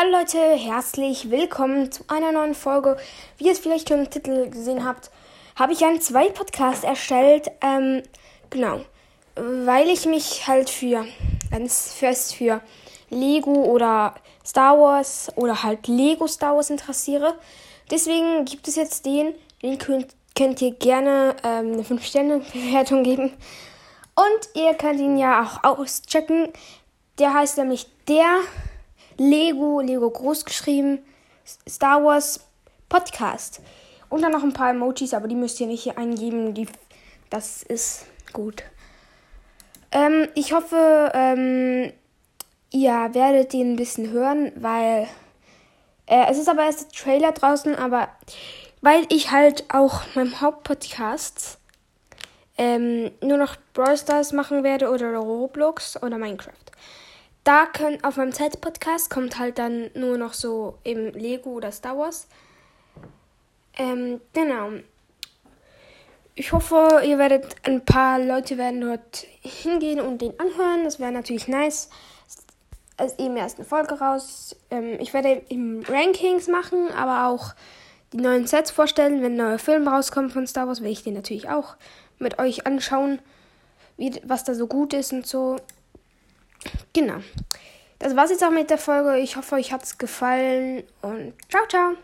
Hallo Leute, herzlich willkommen zu einer neuen Folge. Wie ihr es vielleicht schon im Titel gesehen habt, habe ich einen zwei Podcast erstellt. Ähm, genau, weil ich mich halt für ganz fest für Lego oder Star Wars oder halt Lego Star Wars interessiere. Deswegen gibt es jetzt den, den könnt, könnt ihr gerne ähm, eine 5-Sterne-Bewertung geben. Und ihr könnt ihn ja auch auschecken. Der heißt nämlich der Lego, Lego groß geschrieben, Star Wars Podcast. Und dann noch ein paar Emojis, aber die müsst ihr nicht hier eingeben. Die, das ist gut. Ähm, ich hoffe, ähm, ihr werdet den ein bisschen hören, weil äh, es ist aber erst der Trailer draußen, aber weil ich halt auch meinem Hauptpodcast ähm, nur noch Brawl Stars machen werde oder Roblox oder Minecraft da können auf meinem Zeit-Podcast kommt halt dann nur noch so im Lego oder Star Wars. Ähm, genau. Ich hoffe, ihr werdet, ein paar Leute werden dort hingehen und den anhören. Das wäre natürlich nice. Es ist eben erst eine Folge raus. Ähm, ich werde im Rankings machen, aber auch die neuen Sets vorstellen. Wenn ein neuer Film rauskommt von Star Wars, werde ich den natürlich auch mit euch anschauen, wie, was da so gut ist und so. Genau. Das war's jetzt auch mit der Folge. Ich hoffe, euch hat's gefallen und ciao, ciao.